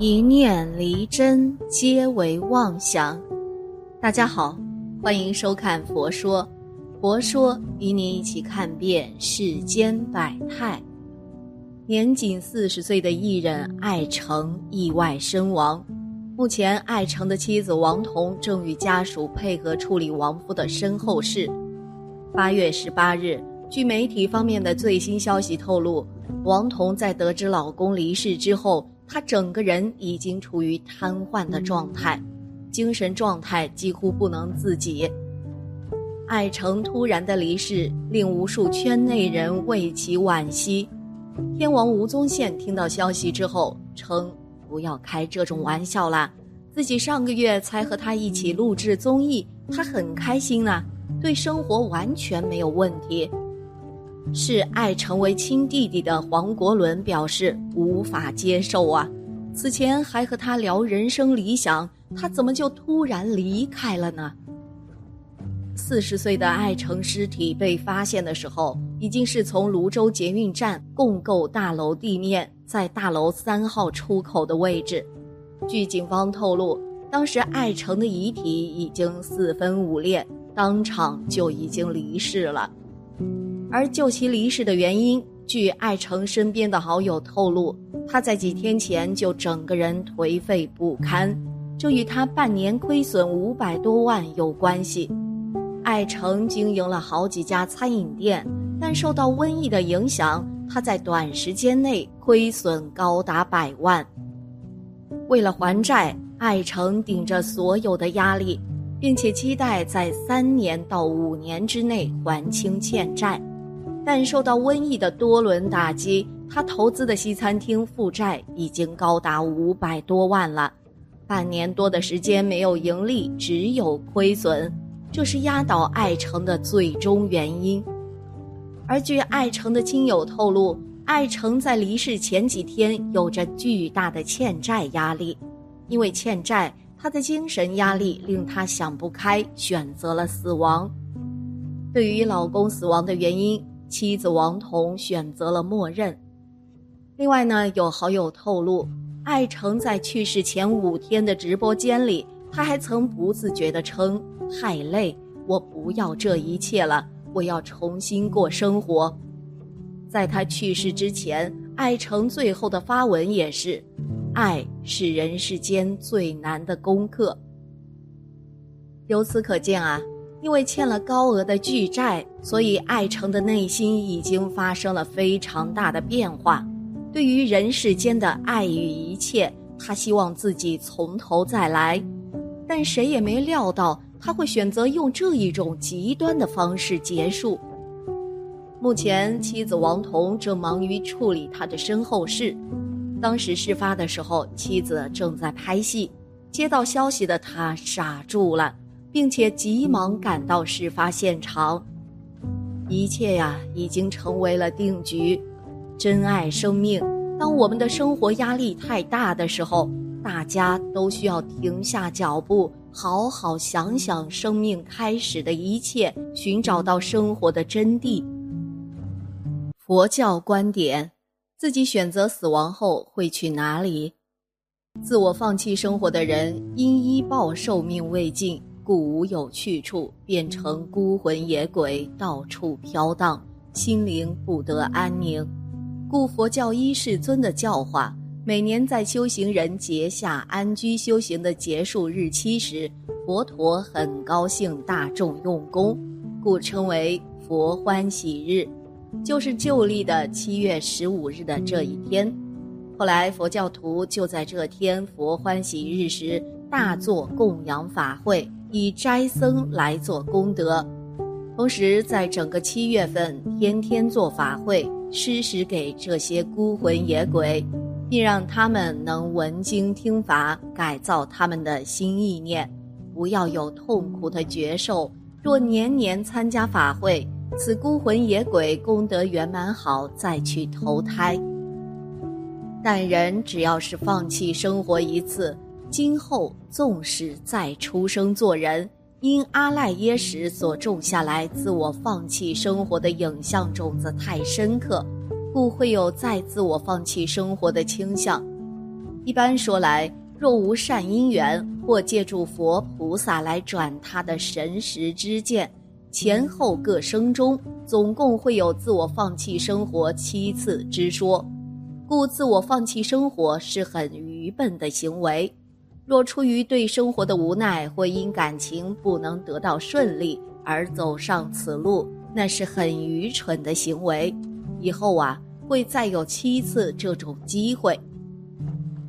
一念离真，皆为妄想。大家好，欢迎收看《佛说》，佛说与你一起看遍世间百态。年仅四十岁的艺人艾诚意外身亡，目前艾诚的妻子王彤正与家属配合处理亡夫的身后事。八月十八日，据媒体方面的最新消息透露。王彤在得知老公离世之后，他整个人已经处于瘫痪的状态，精神状态几乎不能自己。艾诚突然的离世令无数圈内人为其惋惜。天王吴宗宪听到消息之后称：“不要开这种玩笑啦，自己上个月才和他一起录制综艺，他很开心呢，对生活完全没有问题。”是爱成为亲弟弟的黄国伦表示无法接受啊！此前还和他聊人生理想，他怎么就突然离开了呢？四十岁的爱成尸体被发现的时候，已经是从泸州捷运站共构大楼地面，在大楼三号出口的位置。据警方透露，当时爱成的遗体已经四分五裂，当场就已经离世了。而就其离世的原因，据艾诚身边的好友透露，他在几天前就整个人颓废不堪，这与他半年亏损五百多万有关系。艾诚经营了好几家餐饮店，但受到瘟疫的影响，他在短时间内亏损高达百万。为了还债，艾诚顶着所有的压力，并且期待在三年到五年之内还清欠债。但受到瘟疫的多轮打击，他投资的西餐厅负债已经高达五百多万了，半年多的时间没有盈利，只有亏损，这是压倒爱诚的最终原因。而据爱诚的亲友透露，爱诚在离世前几天有着巨大的欠债压力，因为欠债，他的精神压力令他想不开，选择了死亡。对于老公死亡的原因。妻子王彤选择了默认。另外呢，有好友透露，艾诚在去世前五天的直播间里，他还曾不自觉地称：“太累，我不要这一切了，我要重新过生活。”在他去世之前，艾诚最后的发文也是：“爱是人世间最难的功课。”由此可见啊。因为欠了高额的巨债，所以艾诚的内心已经发生了非常大的变化。对于人世间的爱与一切，他希望自己从头再来。但谁也没料到他会选择用这一种极端的方式结束。目前，妻子王彤正忙于处理他的身后事。当时事发的时候，妻子正在拍戏，接到消息的他傻住了。并且急忙赶到事发现场，一切呀已经成为了定局。珍爱生命，当我们的生活压力太大的时候，大家都需要停下脚步，好好想想生命开始的一切，寻找到生活的真谛。佛教观点：自己选择死亡后会去哪里？自我放弃生活的人，因医报寿命未尽。故无有去处，变成孤魂野鬼，到处飘荡，心灵不得安宁。故佛教一世尊的教化，每年在修行人结下安居修行的结束日期时，佛陀很高兴大众用功，故称为佛欢喜日，就是旧历的七月十五日的这一天。后来佛教徒就在这天佛欢喜日时大做供养法会。以斋僧来做功德，同时在整个七月份天天做法会，施食给这些孤魂野鬼，并让他们能闻经听法，改造他们的新意念，不要有痛苦的觉受。若年年参加法会，此孤魂野鬼功德圆满好，再去投胎。但人只要是放弃生活一次。今后纵使再出生做人，因阿赖耶识所种下来自我放弃生活的影像种子太深刻，故会有再自我放弃生活的倾向。一般说来，若无善因缘，或借助佛菩萨来转他的神识之见，前后各生中，总共会有自我放弃生活七次之说。故自我放弃生活是很愚笨的行为。若出于对生活的无奈，或因感情不能得到顺利而走上此路，那是很愚蠢的行为。以后啊，会再有七次这种机会。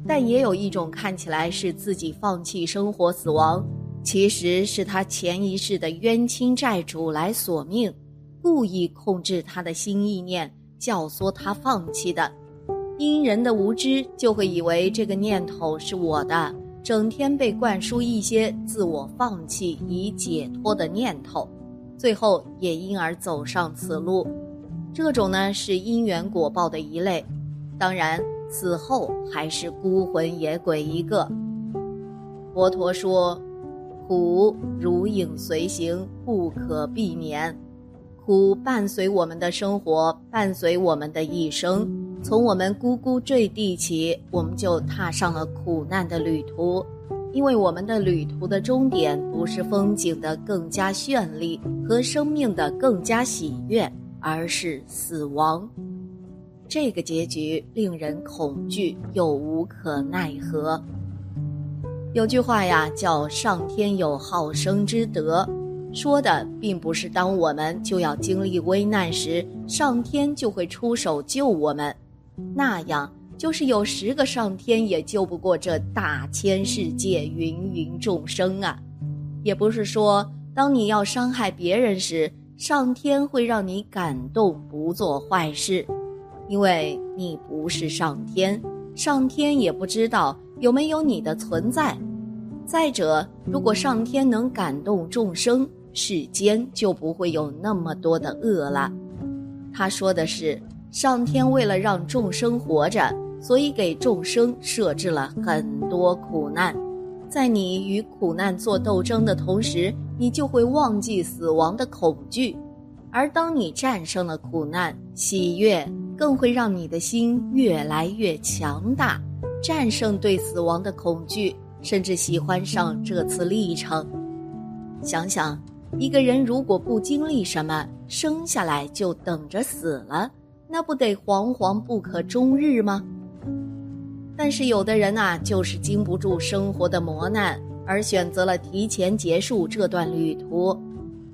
但也有一种看起来是自己放弃生活死亡，其实是他前一世的冤亲债主来索命，故意控制他的新意念，教唆他放弃的。因人的无知，就会以为这个念头是我的。整天被灌输一些自我放弃以解脱的念头，最后也因而走上此路。这种呢是因缘果报的一类，当然死后还是孤魂野鬼一个。佛陀说：“苦如影随形，不可避免。苦伴随我们的生活，伴随我们的一生。”从我们呱呱坠地起，我们就踏上了苦难的旅途，因为我们的旅途的终点不是风景的更加绚丽和生命的更加喜悦，而是死亡。这个结局令人恐惧又无可奈何。有句话呀，叫“上天有好生之德”，说的并不是当我们就要经历危难时，上天就会出手救我们。那样就是有十个上天也救不过这大千世界芸芸众生啊！也不是说当你要伤害别人时，上天会让你感动不做坏事，因为你不是上天，上天也不知道有没有你的存在。再者，如果上天能感动众生，世间就不会有那么多的恶了。他说的是。上天为了让众生活着，所以给众生设置了很多苦难。在你与苦难做斗争的同时，你就会忘记死亡的恐惧；而当你战胜了苦难，喜悦更会让你的心越来越强大，战胜对死亡的恐惧，甚至喜欢上这次历程。想想，一个人如果不经历什么，生下来就等着死了。那不得惶惶不可终日吗？但是有的人呐，就是经不住生活的磨难，而选择了提前结束这段旅途。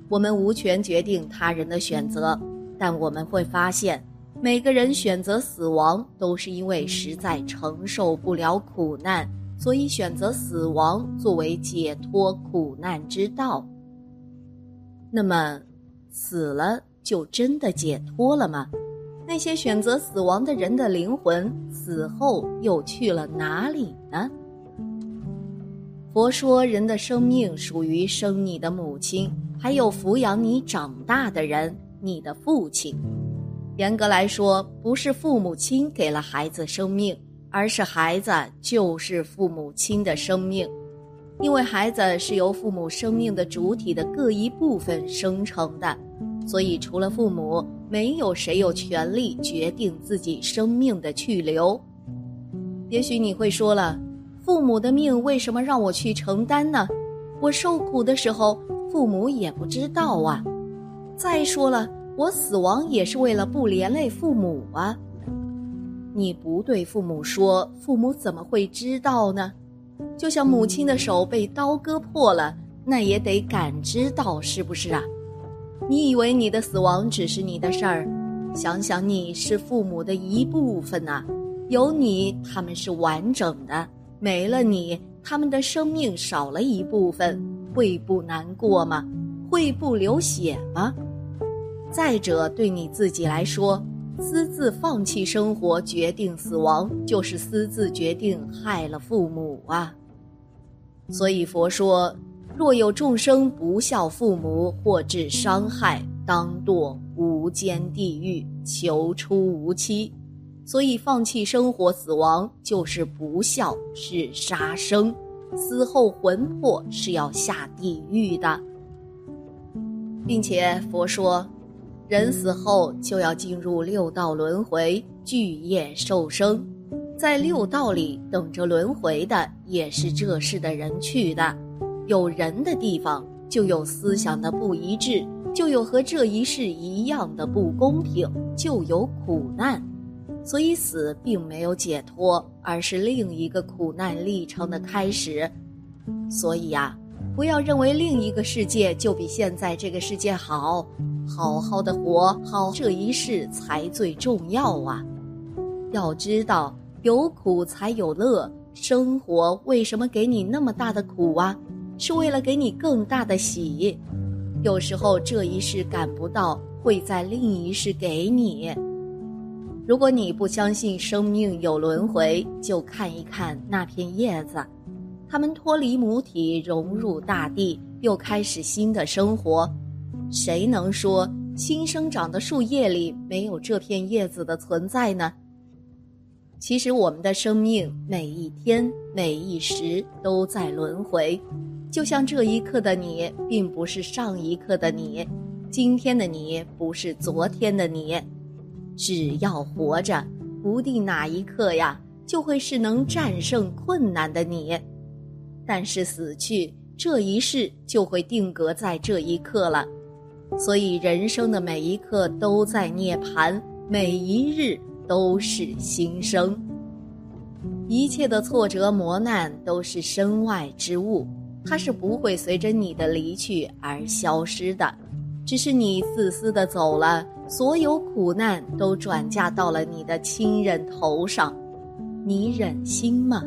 我们无权决定他人的选择，但我们会发现，每个人选择死亡，都是因为实在承受不了苦难，所以选择死亡作为解脱苦难之道。那么，死了就真的解脱了吗？那些选择死亡的人的灵魂死后又去了哪里呢？佛说，人的生命属于生你的母亲，还有抚养你长大的人，你的父亲。严格来说，不是父母亲给了孩子生命，而是孩子就是父母亲的生命，因为孩子是由父母生命的主体的各一部分生成的。所以，除了父母，没有谁有权利决定自己生命的去留。也许你会说了，父母的命为什么让我去承担呢？我受苦的时候，父母也不知道啊。再说了，我死亡也是为了不连累父母啊。你不对父母说，父母怎么会知道呢？就像母亲的手被刀割破了，那也得感知到，是不是啊？你以为你的死亡只是你的事儿？想想你是父母的一部分呐，有你他们是完整的，没了你，他们的生命少了一部分，会不难过吗？会不流血吗？再者，对你自己来说，私自放弃生活，决定死亡，就是私自决定害了父母啊。所以佛说。若有众生不孝父母或致伤害，当堕无间地狱，求出无期。所以放弃生活死亡就是不孝，是杀生，死后魂魄是要下地狱的。并且佛说，人死后就要进入六道轮回，聚业受生。在六道里等着轮回的也是这世的人去的。有人的地方，就有思想的不一致，就有和这一世一样的不公平，就有苦难。所以死并没有解脱，而是另一个苦难历程的开始。所以呀，不要认为另一个世界就比现在这个世界好，好好的活好这一世才最重要啊！要知道。有苦才有乐，生活为什么给你那么大的苦啊？是为了给你更大的喜。有时候这一世赶不到，会在另一世给你。如果你不相信生命有轮回，就看一看那片叶子，它们脱离母体，融入大地，又开始新的生活。谁能说新生长的树叶里没有这片叶子的存在呢？其实，我们的生命每一天、每一时都在轮回，就像这一刻的你，并不是上一刻的你，今天的你不是昨天的你。只要活着，不定哪一刻呀，就会是能战胜困难的你。但是死去，这一世就会定格在这一刻了。所以，人生的每一刻都在涅槃，每一日。都是新生，一切的挫折磨难都是身外之物，它是不会随着你的离去而消失的，只是你自私的走了，所有苦难都转嫁到了你的亲人头上，你忍心吗？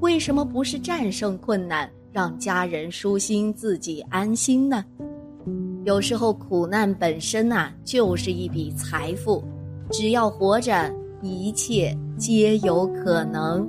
为什么不是战胜困难，让家人舒心，自己安心呢？有时候苦难本身呐，就是一笔财富。只要活着，一切皆有可能。